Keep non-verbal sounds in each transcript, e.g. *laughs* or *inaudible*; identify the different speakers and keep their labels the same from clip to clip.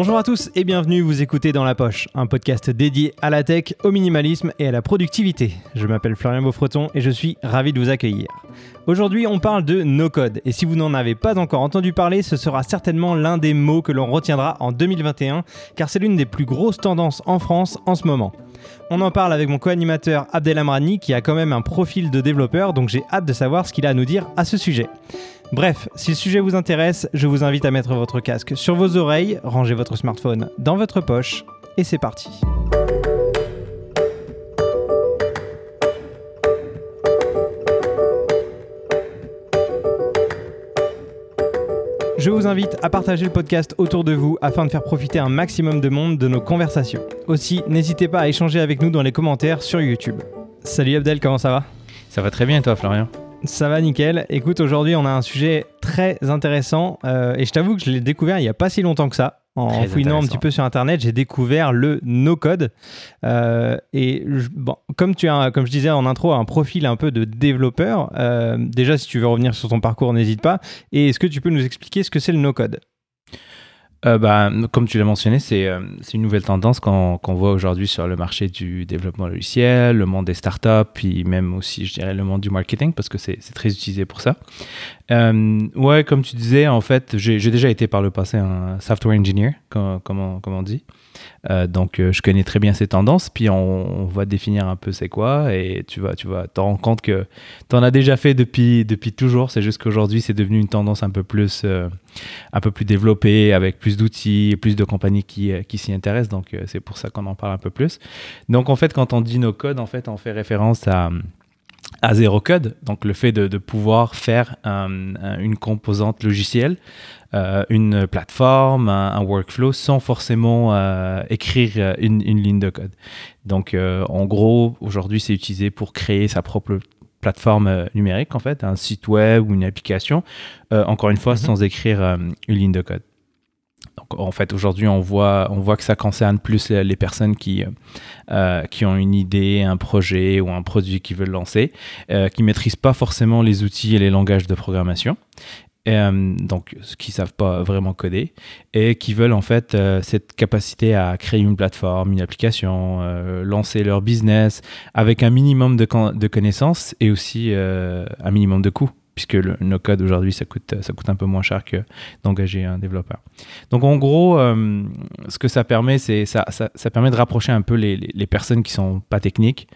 Speaker 1: Bonjour à tous et bienvenue, vous écoutez Dans la Poche, un podcast dédié à la tech, au minimalisme et à la productivité. Je m'appelle Florian Beaufreton et je suis ravi de vous accueillir. Aujourd'hui, on parle de no-code et si vous n'en avez pas encore entendu parler, ce sera certainement l'un des mots que l'on retiendra en 2021 car c'est l'une des plus grosses tendances en France en ce moment. On en parle avec mon co-animateur Abdel Amrani qui a quand même un profil de développeur donc j'ai hâte de savoir ce qu'il a à nous dire à ce sujet. Bref, si le sujet vous intéresse, je vous invite à mettre votre casque sur vos oreilles, ranger votre smartphone dans votre poche, et c'est parti. Je vous invite à partager le podcast autour de vous afin de faire profiter un maximum de monde de nos conversations. Aussi, n'hésitez pas à échanger avec nous dans les commentaires sur YouTube. Salut Abdel, comment ça va?
Speaker 2: Ça va très bien toi Florian?
Speaker 1: Ça va nickel. Écoute, aujourd'hui, on a un sujet très intéressant euh, et je t'avoue que je l'ai découvert il n'y a pas si longtemps que ça. En fouinant un petit peu sur internet, j'ai découvert le no-code. Euh, et bon, comme tu as, comme je disais en intro, un profil un peu de développeur, euh, déjà, si tu veux revenir sur ton parcours, n'hésite pas. Et est-ce que tu peux nous expliquer ce que c'est le no-code?
Speaker 2: Euh, bah, comme tu l'as mentionné, c'est euh, une nouvelle tendance qu'on voit aujourd'hui sur le marché du développement logiciel, le monde des startups, puis même aussi, je dirais, le monde du marketing, parce que c'est très utilisé pour ça. Euh, ouais, comme tu disais, en fait, j'ai déjà été par le passé un software engineer, comme, comme, comme on dit. Euh, donc, euh, je connais très bien ces tendances. Puis, on, va définir un peu c'est quoi. Et tu vas, tu vas te rendre compte que tu en as déjà fait depuis, depuis toujours. C'est juste qu'aujourd'hui, c'est devenu une tendance un peu plus, euh, un peu plus développée, avec plus d'outils, plus de compagnies qui, qui s'y intéressent. Donc, c'est pour ça qu'on en parle un peu plus. Donc, en fait, quand on dit nos codes, en fait, on fait référence à à zéro code, donc le fait de, pouvoir faire une composante logicielle, euh, une plateforme, un, workflow sans forcément euh, écrire euh, une, ligne de code. Donc en gros, aujourd'hui c'est utilisé pour créer sa propre plateforme numérique en fait, un site web ou une application, encore une fois mhm. sans écrire une ligne de code. Donc, en fait, aujourd'hui, on voit, on voit que ça concerne plus les, personnes qui, euh, qui ont une idée, un projet ou un produit qu'ils veulent lancer, euh, qui ne maîtrisent pas forcément les outils et les langages de programmation. Euh, donc, qui ne savent pas vraiment coder et qui veulent en fait cette capacité à créer une plateforme, une application, lancer leur business avec un minimum de, de connaissances et aussi un minimum de coûts puisque le no-code aujourd'hui, ça coûte, ça coûte un peu moins cher que d'engager un développeur. Donc en gros, euh, ce que ça permet, c'est ça, ça, ça, permet de rapprocher un peu les, les, personnes qui sont pas techniques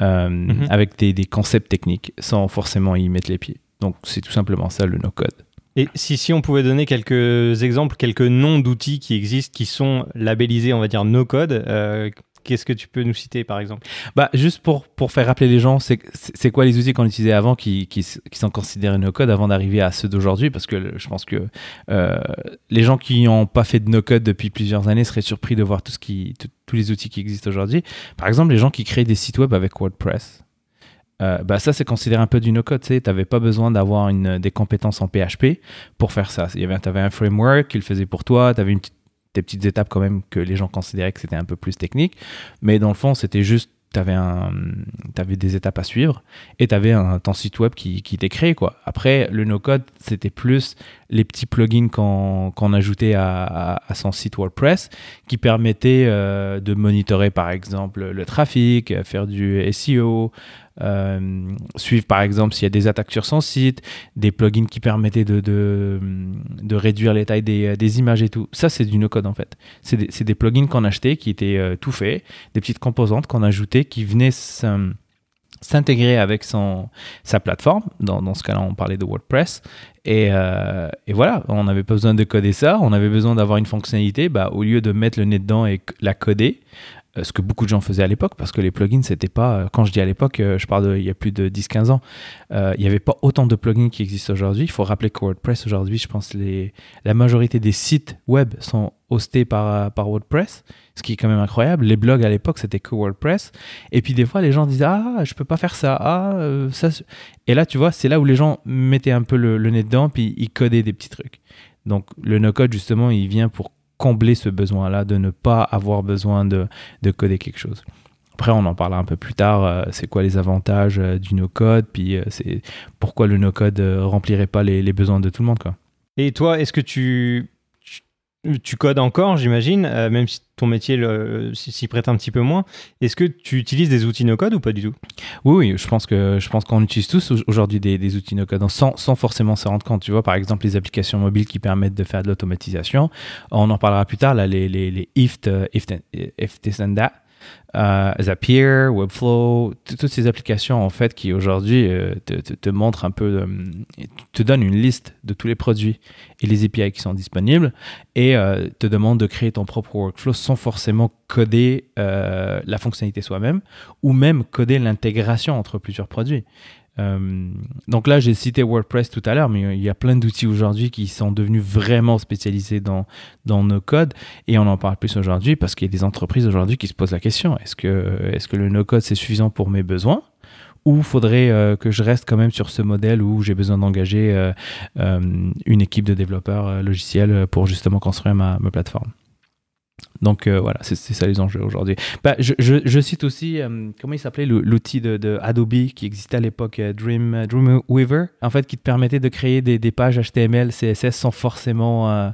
Speaker 2: euh, mhm. avec des, des, concepts techniques sans forcément y mettre les pieds. Donc c'est tout simplement ça le no-code.
Speaker 1: Et si, si on pouvait donner quelques exemples, quelques noms d'outils qui existent, qui sont labellisés, on va dire no-code, euh, Qu'est-ce que tu peux nous citer par exemple?
Speaker 2: Bah, Juste pour, pour faire rappeler les gens, c'est quoi les outils qu'on utilisait avant qui, qui, sont considérés no-code avant d'arriver à ceux d'aujourd'hui? Parce que je pense que euh, les gens qui n'ont pas fait de no-code depuis plusieurs années seraient surpris de voir tout ce qui, tous les outils qui existent aujourd'hui. Par exemple, les gens qui créent des sites web avec WordPress. Euh, bah ça, c'est considéré un peu du no-code. Tu n'avais pas besoin d'avoir des compétences en PHP pour faire ça. Tu avais un framework qui le faisait pour toi, tu avais des petites étapes quand même que les gens considéraient que c'était un peu plus technique. Mais dans le fond, c'était juste, tu avais, des étapes à suivre et tu avais un, ton site web qui, qui était créé. Quoi. Après, le no-code, c'était plus les petits plugins qu'on ajoutait à, à, son site WordPress qui permettaient euh, de monitorer par exemple le trafic, faire du SEO, euh, suivre par exemple s'il y a des attaques sur son site, des plugins qui permettaient de, de, réduire les tailles des, des, images et tout. Ça, c'est du no-code en fait. C'est des, des, plugins qu'on achetait qui étaient euh, tout faits, des petites composantes qu'on ajoutait qui venaient s'intégrer avec son, sa plateforme. Dans, ce cas-là, on parlait de WordPress. Et, euh, et voilà, on n'avait pas besoin de coder ça, on avait besoin d'avoir une fonctionnalité. Bah, au lieu de mettre le nez dedans et la coder, ce que beaucoup de gens faisaient à l'époque, parce que les plugins, c'était pas, euh, quand je dis à l'époque, euh, je parle d'il y a plus de 10-15 ans, il n'y avait pas autant de plugins qui existent aujourd'hui. Il faut rappeler que WordPress, aujourd'hui, je pense les, la majorité des sites web sont hostés par, par WordPress, ce qui est quand même incroyable. Les blogs à l'époque, c'était que WordPress. Et puis des fois, les gens disaient, ah, je peux pas faire ça, ah, ça. Et là, tu vois, c'est là où les gens mettaient un peu le, le nez dedans, puis ils codaient des petits trucs. Donc le no-code, justement, il vient pour combler ce besoin-là, de ne pas avoir besoin de, coder quelque chose. Après, on en parlera un peu plus tard. Euh, c'est quoi les avantages euh, du no-code, puis euh, pourquoi le no-code remplirait pas les, besoins de tout le monde, quoi.
Speaker 1: Et toi, est-ce que tu, tu codes encore, j'imagine, euh, même si ton métier s'y prête un petit peu moins. Est-ce que tu utilises des outils no-code ou pas du tout?
Speaker 2: Oui, oui, je pense qu'on utilise tous aujourd'hui des, outils no-code sans, sans, forcément se rendre compte. Tu vois, par exemple, les applications mobiles qui permettent de faire de l'automatisation. On en parlera plus tard, là, les, les, les if, if, if this and that euh, Zapier, Webflow, toutes ces applications en fait qui aujourd'hui euh, te, montrent un peu, euh, te donnent une liste de tous les produits et les API qui sont disponibles et te demandent de créer ton propre workflow sans forcément coder la fonctionnalité soi-même ou même coder l'intégration entre plusieurs produits. Euh, donc là, j'ai cité WordPress tout à l'heure, mais il y a plein d'outils aujourd'hui qui sont devenus vraiment spécialisés dans, dans nos codes. Et on en parle plus aujourd'hui parce qu'il y a des entreprises aujourd'hui qui se posent la question. Est-ce que, est que le no-code c'est suffisant pour mes besoins? Ou faudrait euh, que je reste quand même sur ce modèle où j'ai besoin d'engager euh, une équipe de développeurs logiciels pour justement construire ma plateforme? Donc euh, voilà, c'est ça les enjeux aujourd'hui. Bah, je, cite aussi, euh, comment il s'appelait l'outil de, Adobe qui existait à l'époque, euh, Dream, Dreamweaver, en fait, qui te permettait de créer des, pages HTML, CSS sans forcément,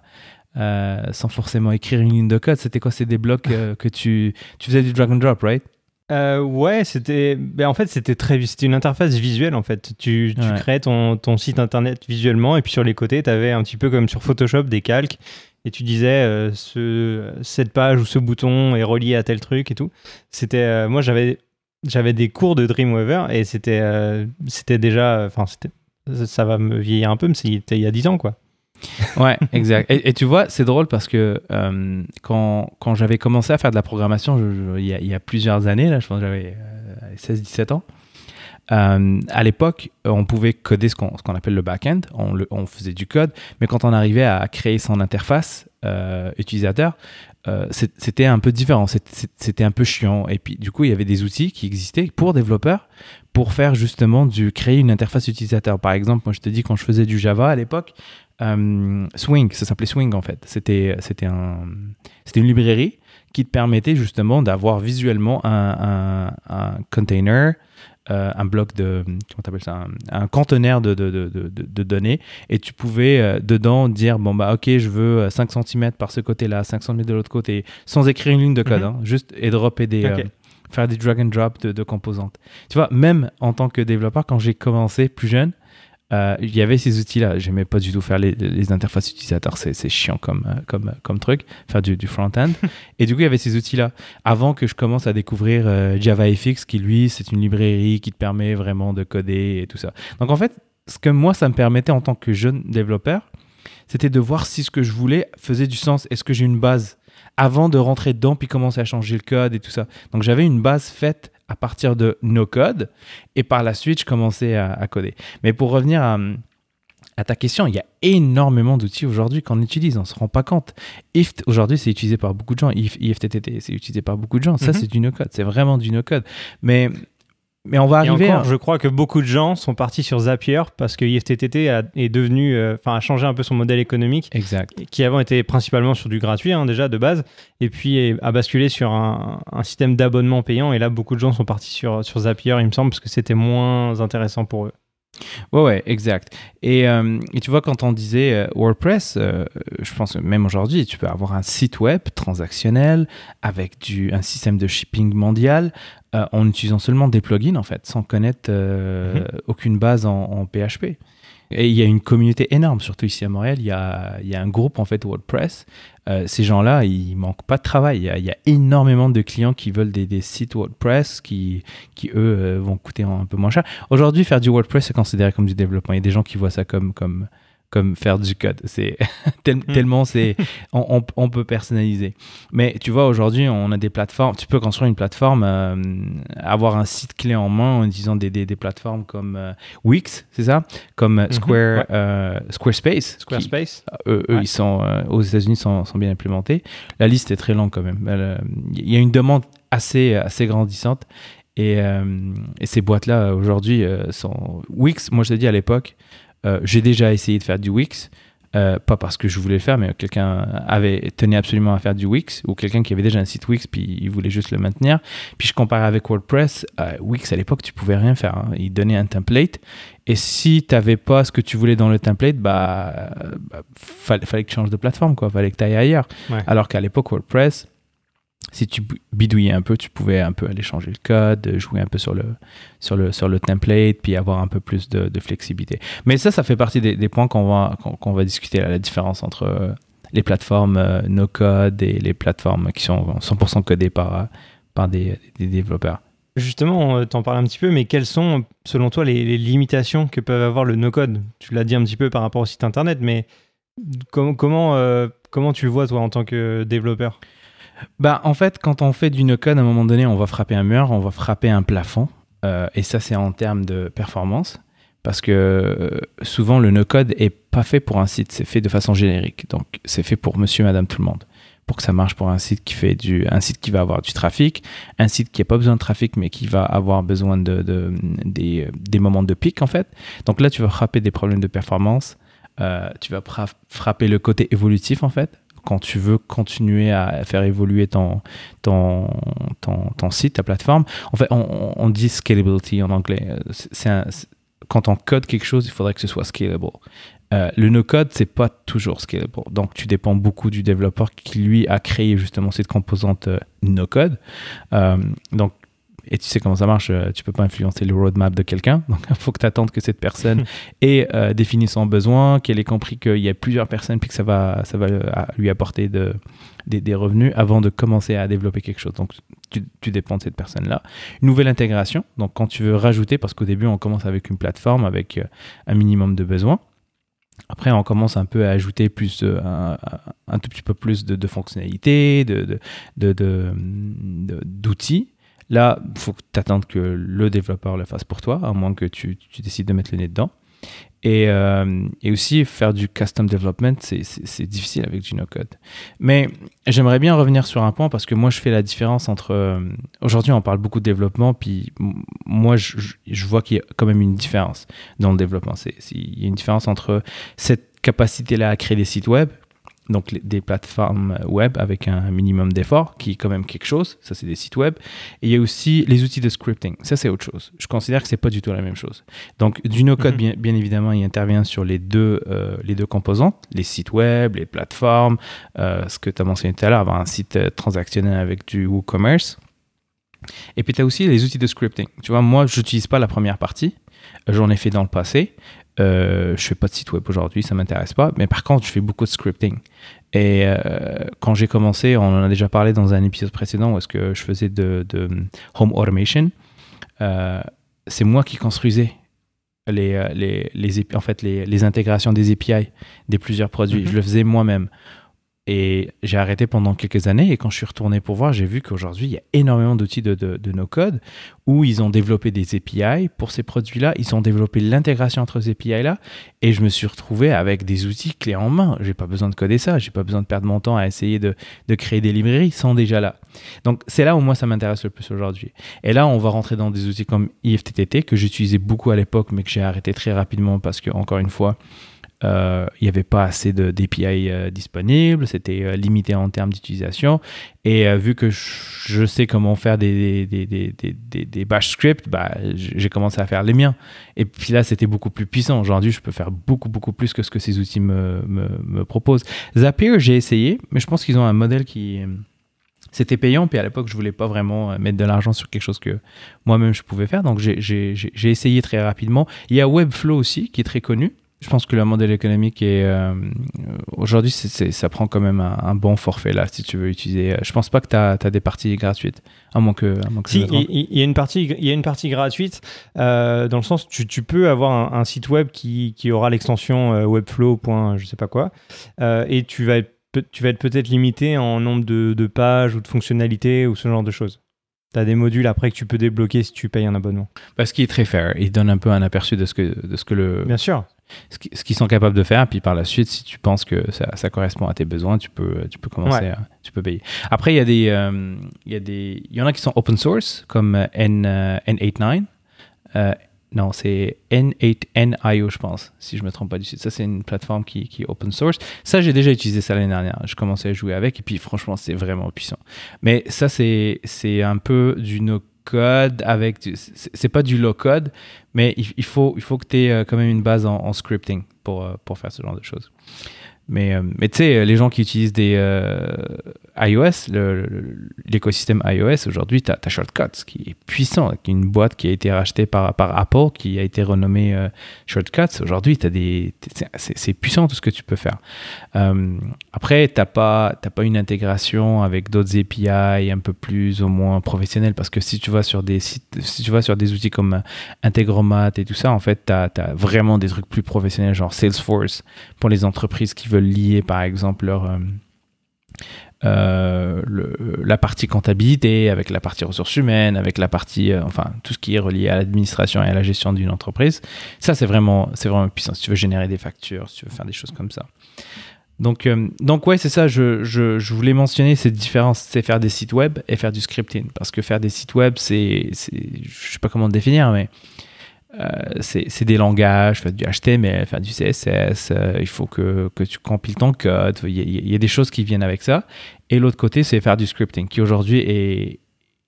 Speaker 2: sans forcément écrire une ligne de code. C'était quoi? C'est des blocs que tu, tu faisais du drag and drop, right?
Speaker 1: Ouais, c'était. Ben, en fait, c'était très. C'était une interface visuelle en fait. Tu, tu créais ton, ton, site internet visuellement et puis sur les côtés, tu avais un petit peu comme sur Photoshop des calques et tu disais euh, ce, cette page ou ce bouton est relié à tel truc et tout. C'était euh, moi j'avais j'avais des cours de Dreamweaver et c'était euh, c'était déjà enfin c'était ça va me vieillir un peu mais c'était il y a 10 ans quoi.
Speaker 2: Ouais, exact. Et, tu vois, c'est drôle parce que quand, quand j'avais commencé à faire de la programmation, il, y a, plusieurs années, là, je pense que j'avais 16-17 ans, euh, à l'époque, on pouvait coder ce qu'on appelle le back-end, on, on, faisait du code, mais quand on arrivait à créer son interface euh, utilisateur, euh, c'était un peu différent, c'était un peu chiant. Et puis, du coup, il y avait des outils qui existaient pour développeurs pour faire justement du créer une interface utilisateur. Par exemple, moi, je te dis, quand je faisais du Java à l'époque, Swing, ça s'appelait Swing en fait. C'était un, une librairie qui te permettait justement d'avoir visuellement un, un, un container euh, un bloc de, comment t'appelles ça, un, conteneur de, de, de, de, données et tu pouvais euh, dedans dire, bon bah ok, je veux 5 euh, cm par ce côté-là, 5 cm de l'autre côté, sans écrire une ligne de code, mhm. hein, juste et dropper des... faire des drag and drop de, de, composantes. Tu vois, même en tant que développeur, quand j'ai commencé plus jeune, euh, il y avait ces outils-là. J'aimais pas du tout faire les, interfaces utilisateurs, c'est chiant comme, euh, comme, comme truc, faire du, front-end. *laughs* et du coup, il y avait ces outils-là. Avant que je commence à découvrir euh, JavaFX, qui lui, c'est une librairie qui te permet vraiment de coder et tout ça. Donc en fait, ce que moi, ça me permettait en tant que jeune développeur, c'était de voir si ce que je voulais faisait du sens. Est-ce que j'ai une base? Avant de rentrer dedans puis commencer à changer le code et tout ça. Donc j'avais une base faite à partir de nos codes et par la suite je commençais à, coder. Mais pour revenir à, ta question, il y a énormément d'outils aujourd'hui qu'on utilise, on ne se rend pas compte. IFT, aujourd'hui, c'est utilisé par beaucoup de gens. IFTTT, c'est utilisé par beaucoup de gens. Ça, mhm. c'est du no-code. C'est vraiment du no-code. Mais mais on va arriver.
Speaker 1: encore, je crois que beaucoup de gens sont partis sur Zapier parce que IFTTT a, est devenu, euh, a changé un peu son modèle économique.
Speaker 2: Exact.
Speaker 1: Qui avant était principalement sur du gratuit, hein, déjà de base, et puis a basculé sur un, un système d'abonnement payant. Et là, beaucoup de gens sont partis sur, sur Zapier, il me semble, parce que c'était moins intéressant pour eux.
Speaker 2: Ouais, ouais, exact. Et, euh, et, tu vois, quand on disait euh, WordPress, euh, je pense que même aujourd'hui, tu peux avoir un site web transactionnel avec du, un système de shipping mondial en utilisant seulement des plugins, en fait, sans connaître mhm. aucune base en, en PHP. Et il y a une communauté énorme, surtout ici à Montréal. Il y a, il y a un groupe en fait WordPress. Euh, ces gens-là, ils manquent pas de travail. Il y, a, énormément de clients qui veulent des, des sites WordPress qui, qui eux, euh, vont coûter un peu moins cher. Aujourd'hui, faire du WordPress, c'est considéré comme du développement. Il y a des gens qui voient ça comme, comme, comme faire du code. C'est *laughs* hmm. tellement c'est *laughs* on, on, peut personnaliser. Mais tu vois aujourd'hui on a des plateformes. Tu peux construire une plateforme, euh, avoir un site clé en main en utilisant des, des, des plateformes comme euh, Wix, c'est ça, comme mhm. Square euh, Squarespace.
Speaker 1: Squarespace.
Speaker 2: eux, ils sont aux États-Unis sont, sont, bien implémentés. La liste est très longue quand même. Il y a une demande assez assez grandissante. Et, et ces boîtes-là, aujourd'hui, sont... Wix, moi je te dis à l'époque, euh, j'ai déjà essayé de faire du Wix. euh, pas parce que je voulais le faire, mais quelqu'un avait tenait absolument à faire du Wix, ou quelqu'un qui avait déjà un site Wix, puis il voulait juste le maintenir. Puis je comparais avec WordPress. Euh, Wix, à l'époque, tu pouvais rien faire. Hein. Il donnait un template, et si tu n'avais pas ce que tu voulais dans le template, bah, bah fallait, fallait, que tu changes de plateforme, quoi. Fallait que tu ailles ailleurs. Alors qu'à l'époque, WordPress, si tu bidouillais un peu, tu pouvais un peu aller changer le code, jouer un peu sur le, sur le, sur le template, puis avoir un peu plus de, flexibilité. Mais ça, ça fait partie des, points qu'on va, qu'on va discuter, la différence entre euh, les plateformes euh, no-code et les plateformes qui sont 100% codées par, par des, développeurs.
Speaker 1: Justement, tu en parles un petit peu, mais quelles sont, selon toi, les, limitations que peuvent avoir le no-code? Tu l'as dit un petit peu par rapport au site internet, mais comment, euh, comment tu le vois, toi, en tant que développeur?
Speaker 2: Bah, en fait, quand on fait du no-code, à un moment donné, on va frapper un mur, on va frapper un plafond. Euh, et ça, c'est en termes de performance. Parce que euh, souvent, le no-code est pas fait pour un site, c'est fait de façon générique. Donc, c'est fait pour monsieur, madame, tout le monde. Pour que ça marche pour un site qui fait du, un site qui va avoir du trafic, un site qui n'a pas besoin de trafic, mais qui va avoir besoin de, des, moments de pic, en fait. Donc là, tu vas frapper des problèmes de performance. Euh, tu vas frapper le côté évolutif, en fait quand tu veux continuer à faire évoluer ton, ton, ton, site, ta plateforme. En fait, on, dit scalability en anglais. C'est quand on code quelque chose, il faudrait que ce soit scalable. Euh, le no-code, c'est pas toujours scalable. Donc, tu dépends beaucoup du développeur qui, lui, a créé justement cette composante euh, no-code. Euh, donc, et tu sais comment ça marche, euh, tu peux pas influencer le roadmap de quelqu'un. *laughs* Donc, il faut que tu attendes que cette personne *laughs* ait euh, défini son besoin, qu'elle ait compris qu'il y a plusieurs personnes, puis que ça va, ça va euh, lui apporter de, des, revenus avant de commencer à développer quelque chose. Donc, tu, tu dépends de cette personne-là. Nouvelle intégration. Donc, quand tu veux rajouter, parce qu'au début, on commence avec une plateforme avec un minimum de besoins. Après, on commence un peu à ajouter plus, un, un, tout petit peu plus de, de fonctionnalités, de, d'outils. Là, il faut que tu que le développeur le fasse pour toi, à moins que tu, décides de mettre le nez dedans. Euh, et, aussi, faire du custom development, c'est difficile avec du no-code. Mais j'aimerais bien revenir sur un point parce que moi, je fais la différence entre. Euh, aujourd'hui, on parle beaucoup de développement, puis moi, je, je vois qu'il y a quand même une différence dans le développement. Il y a une différence entre cette capacité-là à créer des sites web donc des plateformes web avec un minimum d'effort, qui est quand même quelque chose. Ça, c'est des sites web. Et il y a aussi les outils de scripting. Ça, c'est autre chose. Je considère que c'est pas du tout la même chose. Donc, du no-code, mhm. bien, évidemment, il intervient sur les deux, euh, les deux composantes, les sites web, les plateformes, euh, ce que tu as mentionné tout à l'heure, avoir un site euh, transactionnel avec du WooCommerce. Et puis, tu as aussi les outils de scripting. Tu vois, moi, je n'utilise pas la première partie. J'en ai fait dans le passé. Euh, je fais pas de site web aujourd'hui, ça m'intéresse pas. Mais par contre, je fais beaucoup de scripting. Et euh, quand j'ai commencé, on en a déjà parlé dans un épisode précédent où est-ce que je faisais de, home automation. Euh, c'est moi qui construisais les, les, les, en fait, les, les, intégrations des API des plusieurs produits. Je mhm. le faisais moi-même. Et j'ai arrêté pendant quelques années et quand je suis retourné pour voir, j'ai vu qu'aujourd'hui, il y a énormément d'outils de, de, no-code où ils ont développé des API pour ces produits-là. Ils ont développé l'intégration entre ces API-là et je me suis retrouvé avec des outils clés en main. J'ai pas besoin de coder ça. J'ai pas besoin de perdre mon temps à essayer de, de créer des librairies. Ils sont déjà là. Donc, c'est là où moi, ça m'intéresse le plus aujourd'hui. Et là, on va rentrer dans des outils comme IFTTT que j'utilisais beaucoup à l'époque, mais que j'ai arrêté très rapidement parce que, encore une fois, euh, il n'y avait pas assez d'API euh, disponibles, c'était euh, limité en termes d'utilisation. Et vu que je sais comment faire des, des, des, des, des bash scripts, bah, j'ai commencé à faire les miens. Et puis là, c'était beaucoup plus puissant. Aujourd'hui, je peux faire beaucoup, beaucoup plus que ce que ces outils me, me, me proposent. Zapier, j'ai essayé, mais je pense qu'ils ont un modèle qui c'était payant, puis à l'époque, je voulais pas vraiment mettre de l'argent sur quelque chose que moi-même je pouvais faire. Donc, j'ai essayé très rapidement. Il y a Webflow aussi, qui est très connu. Je pense que le modèle économique est euh, aujourd'hui, ça prend quand même un, bon forfait là, si tu veux utiliser. Je pense pas que tu as, des parties gratuites, à moins que.
Speaker 1: si, il y, a une partie, il y a une partie gratuite euh, dans le sens tu, tu peux avoir un, site web qui, qui aura l'extension euh, Webflow. je sais pas quoi, et tu vas être, tu vas être peut-être limité en nombre de, de pages ou de fonctionnalités ou ce genre de choses. Tu as des modules après que tu peux débloquer si tu payes un abonnement.
Speaker 2: Parce qu'il est très fair. Il donne un peu un aperçu de ce que, de ce que le.
Speaker 1: Bien sûr
Speaker 2: ce qu'ils sont capables de faire. Puis par la suite, si tu penses que ça, correspond à tes besoins, tu peux, tu peux commencer, à, tu peux payer. Après, il y a des, euh, il y a des, il y en a qui sont open source comme N, 89 euh, non, c'est N8NIO, je pense, si je me trompe pas du site. Ça, c'est une plateforme qui, qui est open source. Ça, j'ai déjà utilisé ça l'année dernière. Je commençais à jouer avec et puis franchement, c'est vraiment puissant. Mais ça, c'est un peu du no-code avec. C'est pas du low-code, mais il, faut, il faut que tu aies euh, quand même une base en, scripting pour, euh, pour faire ce genre de choses. Mais, euh, mais tu sais, les gens qui utilisent des iOS, l'écosystème iOS, aujourd'hui, tu as, Shortcuts qui est puissant, une boîte qui a été rachetée par, par Apple, qui a été renommée euh, Shortcuts. Aujourd'hui, c'est puissant tout ce que tu peux faire. après, tu n'as pas, pas une intégration avec d'autres API un peu plus ou moins professionnels, parce que si tu vas sur des si tu vas sur des outils comme Integromat et tout ça, en fait, tu as, as vraiment des trucs plus professionnels, genre Salesforce, pour les entreprises qui veulent lier par exemple leur, euh, euh, la partie comptabilité avec la partie ressources humaines, avec la partie, euh, enfin, tout ce qui est relié à l'administration et à la gestion d'une entreprise. Ça, c'est vraiment, c'est vraiment puissant. Si tu veux générer des factures, si tu veux faire des choses comme ça. Donc, donc ouais, c'est ça. Je, je, je, voulais mentionner cette différence, c'est faire des sites web et faire du scripting. Parce que faire des sites web, c'est, je sais pas comment le définir, mais euh, c'est des langages, faire du HTML, faire du CSS, euh, il faut que, que, tu compiles ton code, il y, a, des choses qui viennent avec ça. Et l'autre côté, c'est faire du scripting, qui aujourd'hui est,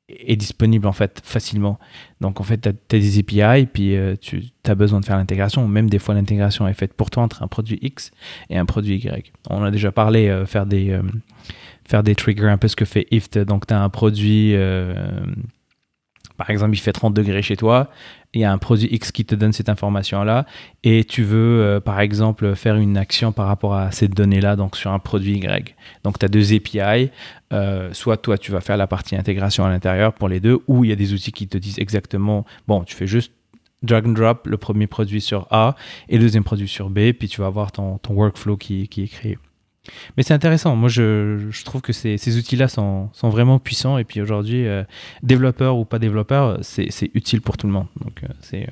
Speaker 2: est disponible en fait facilement. Donc en fait, tu as, des API, puis euh, tu as besoin de faire l'intégration. Même des fois, l'intégration est faite pour toi entre un produit X et un produit Y. On a déjà parlé, faire, des, faire des triggers, un peu ce que fait IFT. Donc tu as un produit par exemple, il fait 30 degrés chez toi, il y a un produit X qui te donne cette information-là, et tu veux, euh, par exemple, faire une action par rapport à cette donnée-là, donc sur un produit Y. Donc, tu as deux API. Euh, soit toi, tu vas faire la partie intégration à l'intérieur pour les deux, ou il y a des outils qui te disent exactement, bon, tu fais juste drag and drop le premier produit sur A et le deuxième produit sur B, puis tu vas avoir ton, workflow qui, qui est créé. Mais c'est intéressant. Moi, je, je, trouve que ces, ces outils-là sont, sont, vraiment puissants. Et puis aujourd'hui, euh, développeur ou pas développeur, c'est utile pour tout le monde. Donc, euh,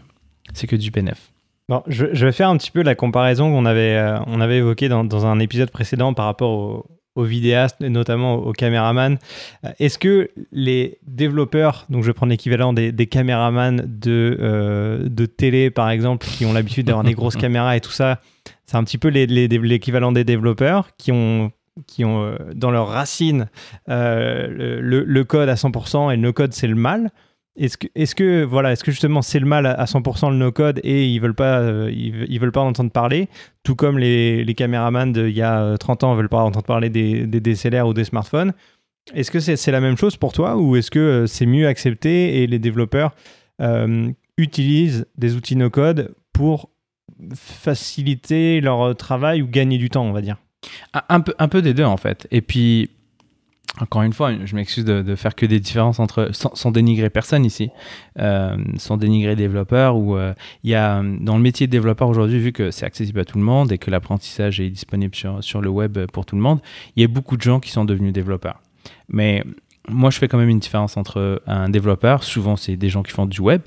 Speaker 2: c'est que du PNF.
Speaker 1: Bon, je, je, vais faire un petit peu la comparaison qu'on avait, euh, on avait évoquée dans, dans, un épisode précédent par rapport aux, aux vidéastes, et notamment aux caméramans. Est-ce que les développeurs, donc je vais prendre l'équivalent des, des caméramans de, de télé par exemple, qui ont l'habitude d'avoir des grosses *laughs* caméras et tout ça, c'est un petit peu l'équivalent des développeurs qui ont qui ont euh, dans leurs racines euh, le, code à 100% et le no-code c'est le mal. Est-ce que, est que, voilà, est-ce que justement c'est le mal à 100% le no-code et ils veulent euh, ils, veulent pas en entendre parler, tout comme les, caméramans d'il y a 30 ans veulent pas entendre parler des, des DSLR ou des smartphones. Est-ce que c'est la même chose pour toi ou est-ce que c'est mieux accepté et les développeurs utilisent des outils no-code pour faciliter leur travail ou gagner du temps, on va dire
Speaker 2: un peu, un peu des deux en fait. Et puis, encore une fois, je m'excuse de, faire que des différences entre, sans, dénigrer personne ici, euh, sans dénigrer développeurs, ou euh, il y a dans le métier de développeur aujourd'hui, vu que c'est accessible à tout le monde et que l'apprentissage est disponible sur, sur le web pour tout le monde, il y a beaucoup de gens qui sont devenus développeurs. Mais moi, je fais quand même une différence entre un développeur, souvent c'est des gens qui font du web,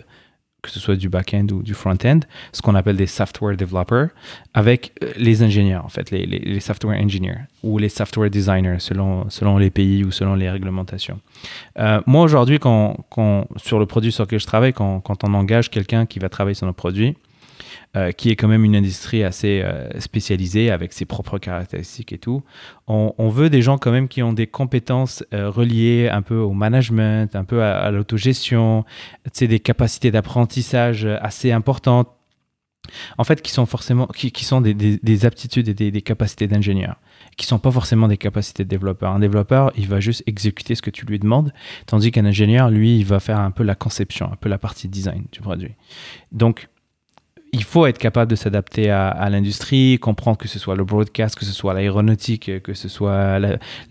Speaker 2: que ce soit du back-end ou du front-end, ce qu'on appelle des software developers, avec euh, les ingénieurs, en fait, les, software engineers ou les software designers, selon, selon les pays ou selon les réglementations. Euh, moi, aujourd'hui, quand, quand, sur le produit sur lequel je travaille, quand, quand on engage quelqu'un qui va travailler sur nos produits, euh, qui est quand même une industrie assez euh, spécialisée avec ses propres caractéristiques et tout. On, veut des gens quand même qui ont des compétences euh, reliées un peu au management, un peu à, l'autogestion, des capacités d'apprentissage assez importantes. En fait, qui sont forcément, qui, sont des, aptitudes et des, capacités d'ingénieur, qui sont pas forcément des capacités de développeur. Un développeur, il va juste exécuter ce que tu lui demandes, tandis qu'un ingénieur, lui, il va faire un peu la conception, un peu la partie design du produit. Donc, il faut être capable de s'adapter à, l'industrie, comprendre que ce soit le broadcast, que ce soit l'aéronautique, que ce soit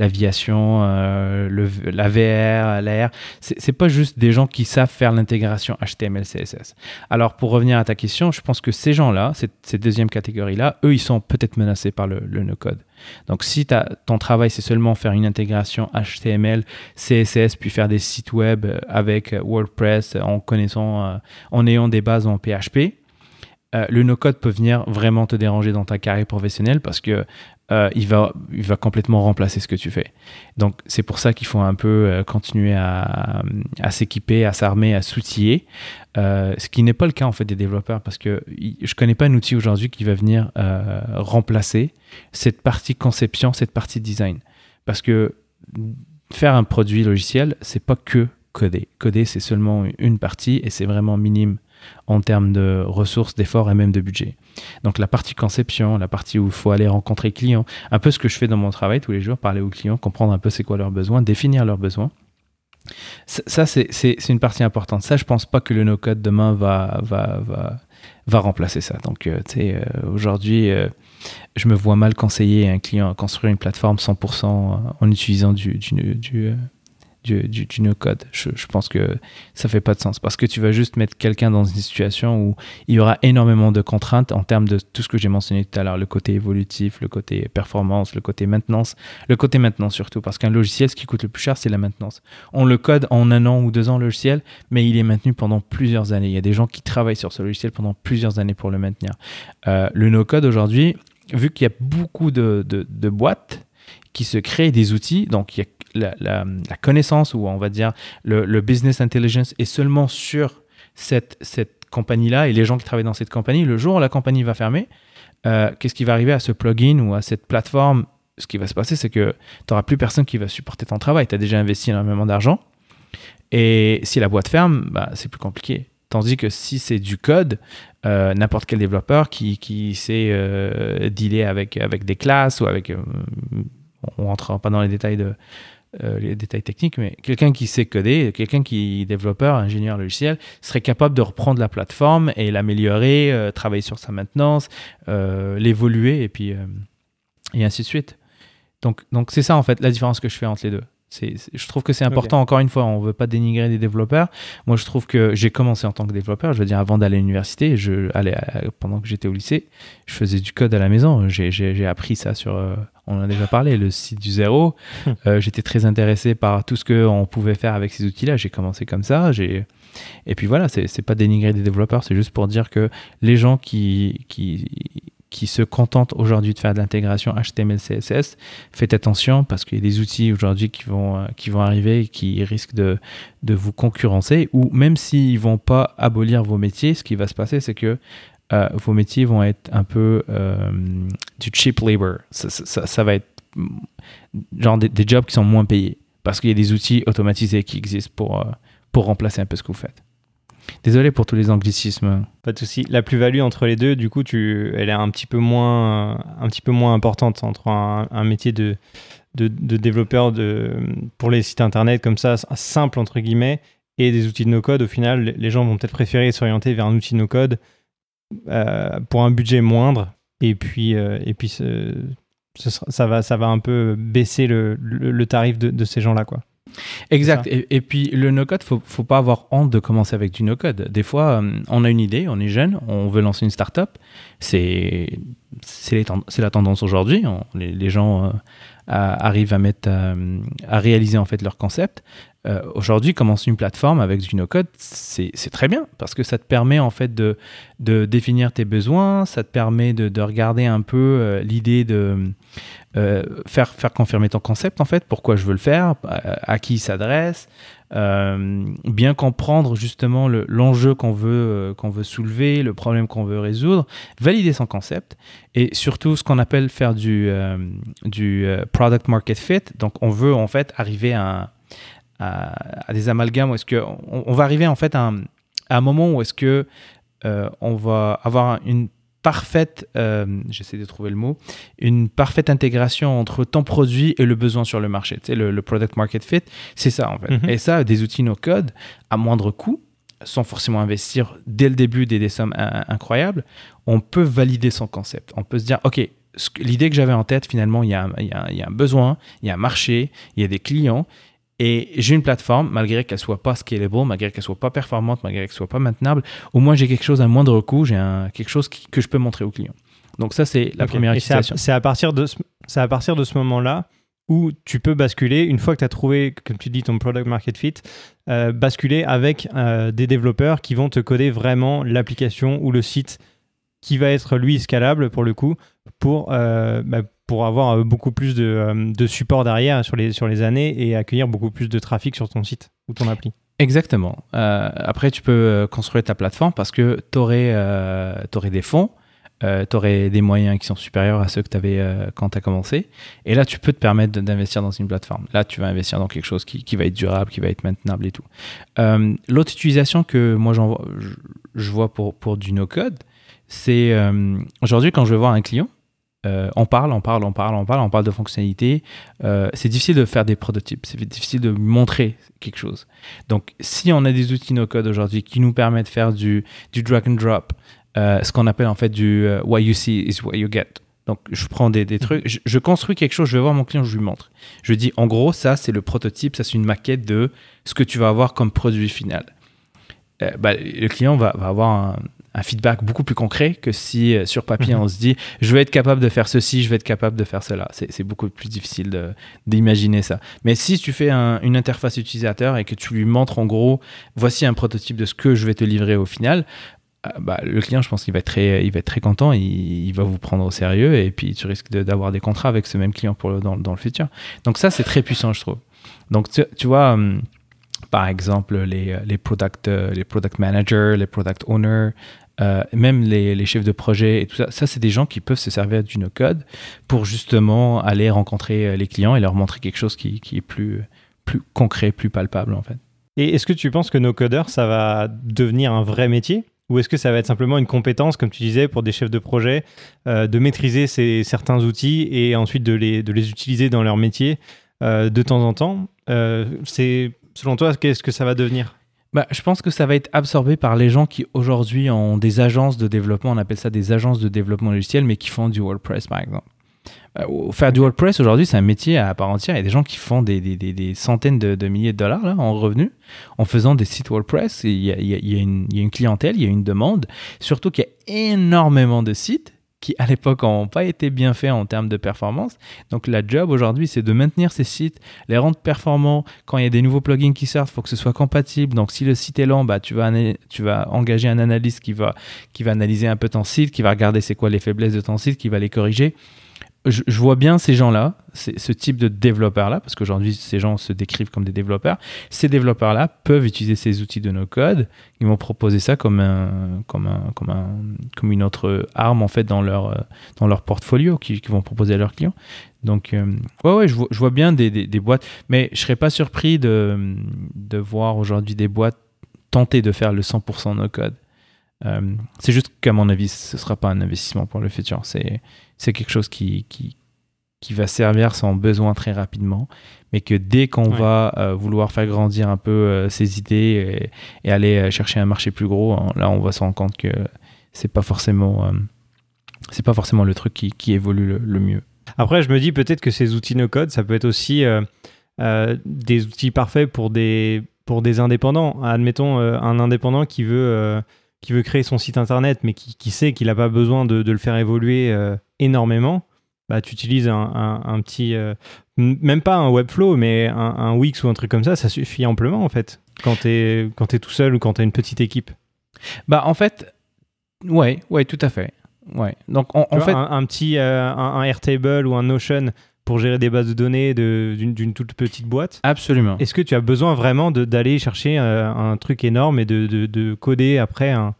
Speaker 2: l'aviation, euh, la VR, l'AR. C'est pas juste des gens qui savent faire l'intégration HTML, CSS. Alors, pour revenir à ta question, je pense que ces gens-là, cette, deuxième catégorie-là, eux, ils sont peut-être menacés par le, no-code. Donc, si ton travail, c'est seulement faire une intégration HTML, CSS, puis faire des sites web avec WordPress en connaissant, euh, en ayant des bases en PHP, euh, le no-code peut venir vraiment te déranger dans ta carrière professionnelle parce que euh, il, va, complètement remplacer ce que tu fais. Donc, c'est pour ça qu'il faut un peu euh, continuer à, s'équiper, à s'armer, à s'outiller. ce qui n'est pas le cas en fait des développeurs parce que je connais pas un outil aujourd'hui qui va venir remplacer cette partie conception, cette partie design. Parce que faire un produit logiciel, c'est pas que coder. Coder, c'est seulement une partie et c'est vraiment minime en termes de ressources, d'efforts et même de budget. Donc la partie conception, la partie où il faut aller rencontrer clients, un peu ce que je fais dans mon travail tous les jours, parler aux clients, comprendre un peu c'est quoi leurs besoins, définir leurs besoins. Ça, c'est une partie importante. Ça, je pense pas que le no-code demain va, va, va, va remplacer ça. Donc, euh, tu sais, euh, aujourd'hui, euh, je me vois mal conseiller un client à construire une plateforme 100% en utilisant du, du, du, du, du, no-code. Je, pense que ça fait pas de sens parce que tu vas juste mettre quelqu'un dans une situation où il y aura énormément de contraintes en termes de tout ce que j'ai mentionné tout à l'heure, le côté évolutif, le côté performance, le côté maintenance, le côté maintenance surtout parce qu'un logiciel, ce qui coûte le plus cher, c'est la maintenance. On le code en un an ou deux ans, le logiciel, mais il est maintenu pendant plusieurs années. Il y a des gens qui travaillent sur ce logiciel pendant plusieurs années pour le maintenir. Euh, le no-code aujourd'hui, vu qu'il y a beaucoup de, de, de boîtes, qui se créent des outils. Donc, il y a la, connaissance ou on va dire le, business intelligence est seulement sur cette, cette compagnie-là et les gens qui travaillent dans cette compagnie, le jour où la compagnie va fermer, euh, qu'est-ce qui va arriver à ce plugin ou à cette plateforme? Ce qui va se passer, c'est que tu n'auras plus personne qui va supporter ton travail. Tu as déjà investi énormément d'argent. Et si la boîte ferme, bah, c'est plus compliqué. Tandis que si c'est du code, euh, n'importe quel développeur qui, qui sait euh, dealer avec, avec des classes ou avec... on ne rentrera pas dans les détails de, euh, les détails techniques, mais quelqu'un qui sait coder, quelqu'un qui est développeur, ingénieur logiciel, serait capable de reprendre la plateforme et l'améliorer, euh, travailler sur sa maintenance, euh, l'évoluer et puis et ainsi de suite. Donc donc c'est ça en fait la différence que je fais entre les deux je trouve que c'est important, encore une fois, on ne veut pas dénigrer des développeurs. Moi, je trouve que j'ai commencé en tant que développeur, je veux dire, avant d'aller à l'université, je, allais, pendant que j'étais au lycée, je faisais du code à la maison. J'ai appris ça sur, euh, on en a déjà parlé, le site du zéro. *laughs* Euh, j'étais très intéressé par tout ce qu'on pouvait faire avec ces outils-là. J'ai commencé comme ça. Et puis voilà, c'est pas dénigrer des développeurs, c'est juste pour dire que les gens qui, qui, qui se contentent aujourd'hui de faire de l'intégration HTML, CSS, faites attention parce qu'il y a des outils aujourd'hui qui vont, euh, qui vont arriver et qui risquent de, de vous concurrencer ou même s'ils ne vont pas abolir vos métiers, ce qui va se passer, c'est que euh, vos métiers vont être un peu euh, du cheap labor. Ça, va être mm, genre des, jobs qui sont moins payés parce qu'il y a des outils automatisés qui existent pour, pour remplacer un peu ce que vous faites. Désolé pour tous les anglicismes.
Speaker 1: Pas de souci. La plus-value entre les deux, du coup, tu, elle est un petit peu moins, un petit peu moins importante entre un, métier de, de, développeur de, pour les sites internet comme ça, simple entre guillemets, et des outils de no-code. Au final, les gens vont peut-être préférer s'orienter vers un outil no-code euh, pour un budget moindre. Et puis, euh, et puis ça, va, ça va un peu baisser le, le, tarif de, de ces gens-là, quoi.
Speaker 2: Exact. Et, puis le no-code, faut, faut pas avoir honte de commencer avec du no-code. Des fois, euh, on a une idée, on est jeune, on veut lancer une start-up. C'est c'est la tendance aujourd'hui. Les, les, gens euh, arrivent à mettre à réaliser en fait leur concept. Euh, aujourd'hui, commencer une plateforme avec du no-code, c'est très bien parce que ça te permet en fait de, définir tes besoins, ça te permet de, de regarder un peu euh, l'idée de euh, faire, confirmer ton concept en fait, pourquoi je veux le faire, à, qui il s'adresse, bien comprendre justement l'enjeu qu'on veut, soulever, le problème qu'on veut résoudre, valider son concept et surtout ce qu'on appelle faire du, du product market fit. Donc on veut en fait arriver à à, des amalgames est-ce que on, va arriver en fait à un, moment où est-ce que euh, on va avoir une parfaite, euh, j'essaie de trouver le mot, une parfaite intégration entre ton produit et le besoin sur le marché. Tu sais, le, product market fit, c'est ça en fait. Mhm. Et ça, des outils no code à moindre coût, sans forcément investir dès le début des, sommes incroyables, on peut valider son concept. On peut se dire, OK, l'idée que j'avais en tête, finalement, il y, a il y, a un besoin, il y a un marché, il y a des clients, et j'ai une plateforme, malgré qu'elle soit pas scalable, malgré qu'elle soit pas performante, malgré qu'elle soit pas maintenable, au moins j'ai quelque chose à moindre coût, j'ai quelque chose que je peux montrer au client. Donc ça, c'est la première utilisation.
Speaker 1: C'est à, partir de ce, à partir de ce moment-là où tu peux basculer, une fois que tu as trouvé, comme tu dis, ton product market fit, euh, basculer avec euh, des développeurs qui vont te coder vraiment l'application ou le site qui va être lui scalable pour le coup pour, bah, pour avoir beaucoup plus de, de, support derrière sur les, sur les années et accueillir beaucoup plus de trafic sur ton site ou ton appli.
Speaker 2: Exactement. après, tu peux construire ta plateforme parce que tu aurais, aurais, des fonds euh, tu aurais des moyens qui sont supérieurs à ceux que tu avais euh, quand tu as commencé. Et là, tu peux te permettre d'investir dans une plateforme. Là, tu vas investir dans quelque chose qui, qui va être durable, qui va être maintenable et tout. Euh, l'autre utilisation que moi vois, je, vois pour, pour du no-code, c'est aujourd'hui quand je vais voir un client, on parle, on parle, on parle, on parle, on parle de fonctionnalités. c'est difficile de faire des prototypes, c'est difficile de montrer quelque chose. Donc, si on a des outils no-code aujourd'hui qui nous permettent de faire du, drag and drop, euh, ce qu'on appelle en fait du euh, what you see is what you get. Donc, je prends des, trucs, je, construis quelque chose, je vais voir mon client, je lui montre. Je lui dis, en gros, ça, c'est le prototype, ça, c'est une maquette de ce que tu vas avoir comme produit final. Euh, bah, le client va, va avoir un, un, feedback beaucoup plus concret que si sur papier, mhm. on se dit, je vais être capable de faire ceci, je vais être capable de faire cela. C'est beaucoup plus difficile d'imaginer ça. Mais si tu fais un, une interface utilisateur et que tu lui montres, en gros, voici un prototype de ce que je vais te livrer au final, ah, bah, le client, je pense qu'il va être très, il va être très content, il, va vous prendre au sérieux et puis tu risques d'avoir des contrats avec ce même client pour le, dans, dans, le futur. Donc ça, c'est très puissant, je trouve. Donc tu, vois, hum, par exemple, les, les, product, euh, les product managers, les product owners, euh, même les, chefs de projet et tout ça, ça c'est des gens qui peuvent se servir du no-code pour justement aller rencontrer euh, les clients et leur montrer quelque chose qui, est plus, concret, plus palpable en fait.
Speaker 1: Et est-ce que tu penses que no-codeur, ça va devenir un vrai métier? Ou est-ce que ça va être simplement une compétence, comme tu disais, pour des chefs de projet, euh, de maîtriser ces, certains outils et ensuite de les, utiliser dans leur métier de temps en temps? C'est Selon toi, qu'est-ce que ça va devenir?
Speaker 2: Bah, je pense que ça va être absorbé par les gens qui aujourd'hui ont des agences de développement, on appelle ça des agences de développement logiciel, mais qui font du WordPress par exemple. Euh, faire du WordPress aujourd'hui, c'est un métier à part entière. Il y a des gens qui font des, des, des, centaines de, milliers de dollars là, en revenus en faisant des sites WordPress. Il y, a, il, y a une, il y, a, une, clientèle, il y a une demande. Surtout qu'il y a énormément de sites qui, à l'époque, n'ont pas été bien faits en termes de performance. Donc, la job aujourd'hui, c'est de maintenir ces sites, les rendre performants. Quand il y a des nouveaux plugins qui sortent, il faut que ce soit compatible. Donc, si le site est lent, bah, tu, vas, tu vas engager un analyste qui va, qui va analyser un peu ton site, qui va regarder c'est quoi les faiblesses de ton site, qui va les corriger je, vois bien ces gens-là, ce type de développeurs-là, parce qu'aujourd'hui, ces gens se décrivent comme des développeurs. Ces développeurs-là peuvent utiliser ces outils de no-code. Ils vont proposer ça comme, un, comme, un, comme, un, comme une autre arme, en fait, dans leur, dans portfolio qu'ils vont proposer à leurs clients. Donc, euh, ouais, ouais, je vois, bien des, boîtes, mais je serais pas surpris de, de voir aujourd'hui des boîtes tenter de faire le 100% no-code. Euh, c'est juste qu'à mon avis, ce ne sera pas un investissement pour le futur. C'est c'est quelque chose qui, qui, qui, va servir son besoin très rapidement, mais que dès qu'on va euh, vouloir faire grandir un peu euh, ses idées et, aller chercher un marché plus gros, hein, là on va se rendre compte que c'est pas forcément c'est pas forcément le truc qui, qui évolue le, mieux.
Speaker 1: Après, je me dis peut-être que ces outils no code, ça peut être aussi des outils parfaits pour des pour des indépendants. Admettons un indépendant qui veut qui veut créer son site internet, mais qui, qui sait qu'il n'a pas besoin de, de, le faire évoluer énormément, bah, tu utilises un, petit, euh, même pas un Webflow, mais un, Wix ou un truc comme ça, ça suffit amplement en fait, quand tu es, es, tout seul ou quand tu as une petite équipe.
Speaker 2: Bah en fait, ouais, ouais, tout à fait. Ouais. Donc en fait,
Speaker 1: un, petit euh, un, Airtable ou un Notion pour gérer des bases de données d'une toute petite boîte.
Speaker 2: Absolument.
Speaker 1: Est-ce que tu as besoin vraiment d'aller chercher euh, un truc énorme et de, de, de coder après un,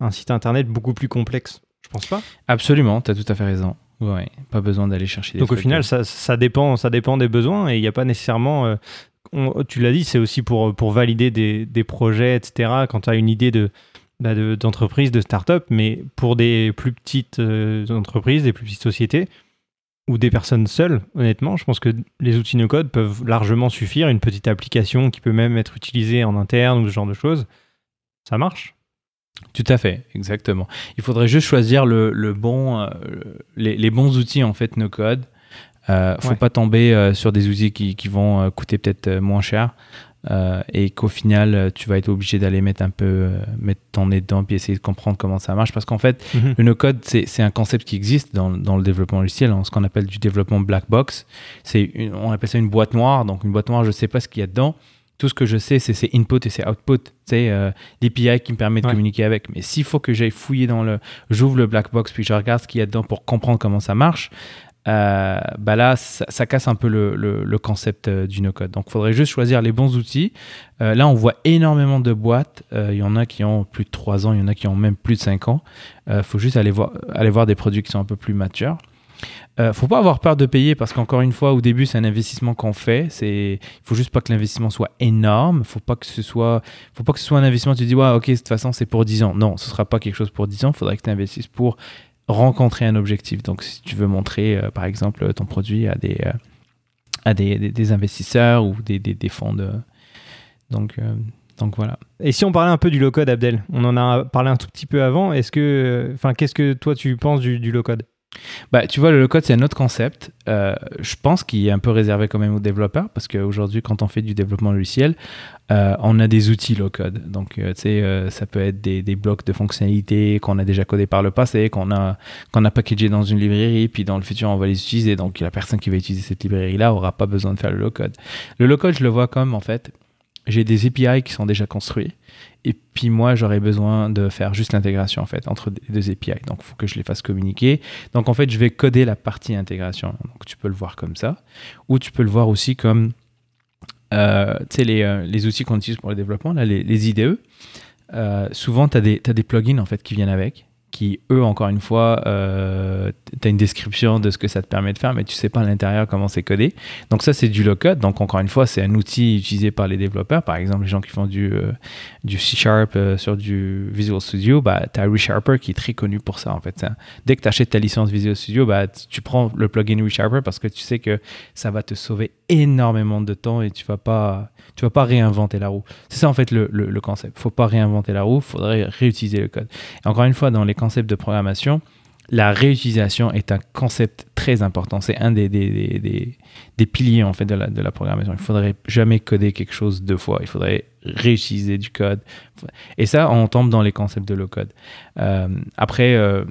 Speaker 1: un, site internet beaucoup plus complexe? Je pense pas.
Speaker 2: Absolument, tu as tout à fait raison. Ouais, pas besoin d'aller chercher des
Speaker 1: Donc au final, ça, ça, dépend, ça dépend des besoins et il n'y a pas nécessairement. Euh, tu l'as dit, c'est aussi pour, pour valider des, des projets, etc. Quand tu as une idée de, bah d'entreprise, de, start-up, mais pour des plus petites euh, entreprises, des plus petites sociétés ou des personnes seules, honnêtement, je pense que les outils no-code peuvent largement suffire. Une petite application qui peut même être utilisée en interne ou ce genre de choses, ça marche.
Speaker 2: Tout à fait, exactement. Il faudrait juste choisir le, le bon, euh, les, les, bons outils en fait no code. Euh, faut pas tomber euh, sur des outils qui, qui vont coûter peut-être moins cher et qu'au final tu vas être obligé d'aller mettre un peu mettre ton nez dedans puis essayer de comprendre comment ça marche parce qu'en fait mhm. le no code c'est un concept qui existe dans, dans le développement logiciel ce qu'on appelle du développement black box c'est on appelle ça une boîte noire donc une boîte noire je sais pas ce qu'il y a dedans tout ce que je sais, c'est ces input et ces output. C'est euh, l'API qui me permet de communiquer avec. Mais s'il faut que j'aille fouiller dans le. J'ouvre le black box puis je regarde ce qu'il y a dedans pour comprendre comment ça marche, euh, bah là, ça, casse un peu le, concept euh, du no-code. Donc, il faudrait juste choisir les bons outils. Euh, là, on voit énormément de boîtes. Il y en a qui ont plus de 3 ans, il y en a qui ont même plus de 5 ans. Il faut juste aller voir, des produits qui sont un peu plus matures. Euh, faut pas avoir peur de payer parce qu'encore une fois, au début, c'est un investissement qu'on fait. Il faut juste pas que l'investissement soit énorme. Faut pas faut pas que ce soit un investissement. Tu dis, ouais, ok, de toute façon, c'est pour 10 ans. Non, ce sera pas quelque chose pour 10 ans. Il faudrait que tu investisses pour rencontrer un objectif. Donc, si tu veux montrer, euh, par exemple, ton produit à des, euh, à des, des, investisseurs ou des, des, fonds de. Donc, donc voilà.
Speaker 1: Et si on parlait un peu du low-code, Abdel On en a parlé un tout petit peu avant. Est-ce que, enfin, qu'est-ce que toi tu penses du, du low-code?
Speaker 2: Bah, tu vois, le low-code, c'est un autre concept. Euh, je pense qu'il est un peu réservé quand même aux développeurs parce qu'aujourd'hui, quand on fait du développement logiciel, euh, on a des outils low-code. Donc, euh, tu sais, ça peut être des, des, blocs de fonctionnalités qu'on a déjà codés par le passé, qu'on a, qu'on a packagé dans une librairie, puis dans le futur, on va les utiliser. Donc, la personne qui va utiliser cette librairie-là n'aura pas besoin de faire le low-code. Le low-code, je le vois comme, en fait, j'ai des API qui sont déjà construits. Et puis moi, j'aurais besoin de faire juste l'intégration en fait entre les deux API. Donc, il faut que je les fasse communiquer. Donc, en fait, je vais coder la partie intégration. Donc, tu peux le voir comme ça. Ou tu peux le voir aussi comme euh, les, euh, les, outils qu'on utilise pour le développement, là, les, IDE. Euh, souvent, tu as, des plugins en fait qui viennent avec qui, eux, encore une fois, euh, tu as une description de ce que ça te permet de faire, mais tu sais pas à l'intérieur comment c'est codé. Donc ça, c'est du low-code. Donc encore une fois, c'est un outil utilisé par les développeurs. Par exemple, les gens qui font du, euh, C-Sharp euh, sur du Visual Studio, bah, tu as ReSharper qui est très connu pour ça, en fait. Dès que tu achètes ta licence Visual Studio, bah, tu prends le plugin ReSharper parce que tu sais que ça va te sauver énormément de temps et tu vas pas, tu vas pas réinventer la roue. C'est ça, en fait, le, le, le concept. faut pas réinventer la roue, faudrait réutiliser le code. Et encore une fois, dans les concept de programmation, la réutilisation est un concept très important. C'est un des, des, des, piliers en fait de la, de la programmation. Il faudrait jamais coder quelque chose deux fois. Il faudrait réutiliser du code. Et ça, on tombe dans les concepts de low code. Euh, après, euh,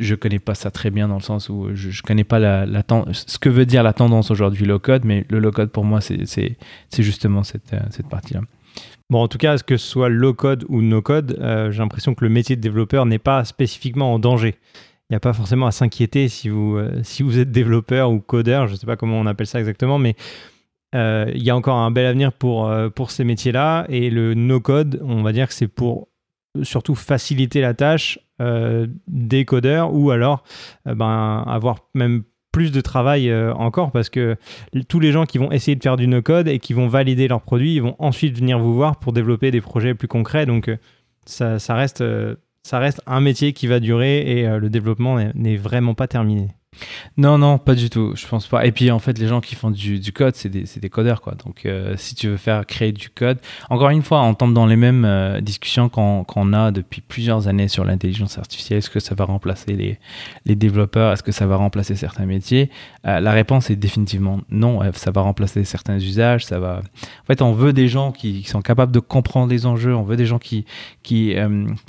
Speaker 2: je connais pas ça très bien dans le sens où je, je connais pas la, ce que veut dire la tendance aujourd'hui low code, mais le low code pour moi, c'est justement cette, euh, cette partie-là.
Speaker 1: Bon, en tout cas, que ce soit low code ou no code, euh, j'ai l'impression que le métier de développeur n'est pas spécifiquement en danger. Il n'y a pas forcément à s'inquiéter si vous, euh, si vous êtes développeur ou codeur, je ne sais pas comment on appelle ça exactement, mais euh, il y a encore un bel avenir pour, pour ces métiers-là. Et le no code, on va dire que c'est pour surtout faciliter la tâche des codeurs ou alors ben, avoir même plus de travail euh, encore parce que tous les gens qui vont essayer de faire du no-code et qui vont valider leurs produits, ils vont ensuite venir vous voir pour développer des projets plus concrets. Donc euh, euh, ça reste un métier qui va durer et le développement n'est vraiment pas terminé.
Speaker 2: Non, non, pas du tout. Je pense pas. Et puis en fait, les gens qui font du, code, c'est des, des, codeurs, quoi. Donc euh, si tu veux faire créer du code, encore une fois, on tombe dans les mêmes euh, discussions qu'on a depuis plusieurs années sur l'intelligence artificielle. Est-ce que ça va remplacer les, développeurs? Est-ce que ça va remplacer certains métiers? Euh, La réponse est définitivement non. Ça va remplacer certains usages. Ça va. En fait, on veut des gens qui, sont capables de comprendre les enjeux. On veut des gens qui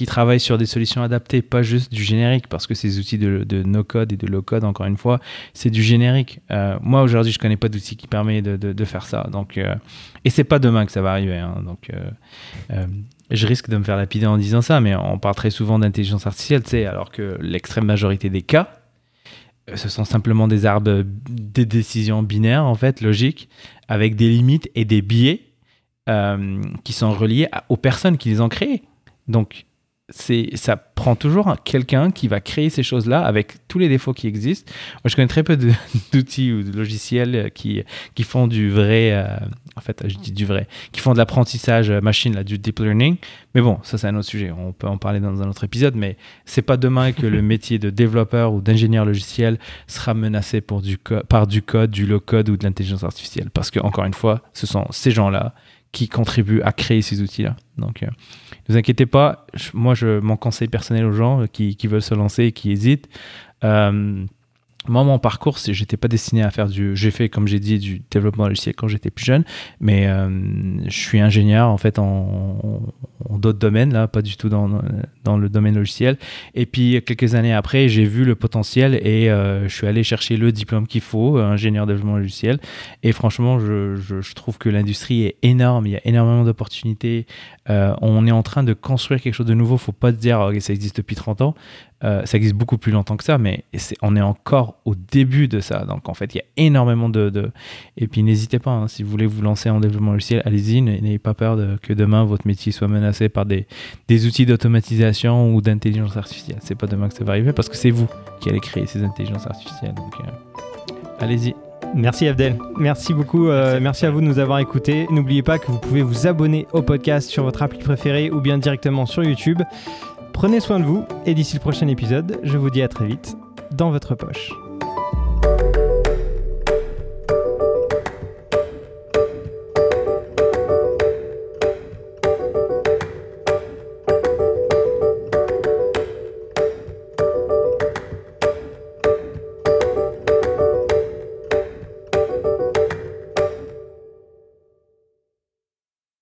Speaker 2: travaillent sur des solutions adaptées, pas juste du générique, parce que ces outils de, de no code et de low code encore une fois, c'est du générique. Euh, moi, aujourd'hui, je connais pas d'outil qui permet de, faire ça. Donc, euh, et c'est pas demain que ça va arriver. Hein. donc, euh, je risque de me faire lapider en disant ça, mais on parle très souvent d'intelligence artificielle, tu sais, alors que l'extrême majorité des cas, ce sont simplement des arbres, des décisions binaires, en fait, logiques, avec des limites et des biais qui sont reliés aux personnes qui les ont créés. Donc, c'est ça prend toujours quelqu'un qui va créer ces choses-là avec tous les défauts qui existent. Moi, je connais très peu *laughs* d'outils ou de logiciels qui, qui font du vrai, euh, en fait, je dis du vrai, qui font de l'apprentissage machine, là, du deep learning. Mais bon, ça, c'est un autre sujet. On peut en parler dans un autre épisode, mais c'est pas demain que le *laughs* métier de développeur ou d'ingénieur logiciel sera menacé pour du par du code, du low code ou de l'intelligence artificielle. Parce que, encore une fois, ce sont ces gens-là qui contribuent à créer ces outils-là. Donc, euh, ne vous inquiétez pas. moi, je, mon conseil personnel aux gens qui, qui veulent se lancer et qui hésitent, euh, moi, mon parcours, c'est j'étais pas destiné à faire du. J'ai fait, comme j'ai dit, du développement logiciel quand j'étais plus jeune, mais euh, je suis ingénieur en fait en, d'autres domaines, là, pas du tout dans, dans, le domaine logiciel. Et puis quelques années après, j'ai vu le potentiel et euh, je suis allé chercher le diplôme qu'il faut, ingénieur développement logiciel. Et franchement, je, je, trouve que l'industrie est énorme, il y a énormément d'opportunités. Euh, on est en train de construire quelque chose de nouveau. Faut pas se dire que ça existe depuis 30 ans. Euh, ça existe beaucoup plus longtemps que ça, mais on est encore au début de ça. Donc en fait, il y a énormément de. Et puis n'hésitez pas, hein, si vous voulez vous lancer en développement logiciel, allez-y. N'ayez pas peur de, que demain votre métier soit menacé par des, des outils d'automatisation ou d'intelligence artificielle. C'est pas demain que ça va arriver parce que c'est vous qui allez créer ces intelligences artificielles. Donc euh, allez-y.
Speaker 1: Merci Abdel. Merci beaucoup. Euh, merci à vous de nous avoir écoutés. N'oubliez pas que vous pouvez vous abonner au podcast sur votre appli préférée ou bien directement sur YouTube. Prenez soin de vous et d'ici le prochain épisode, je vous dis à très vite dans votre poche.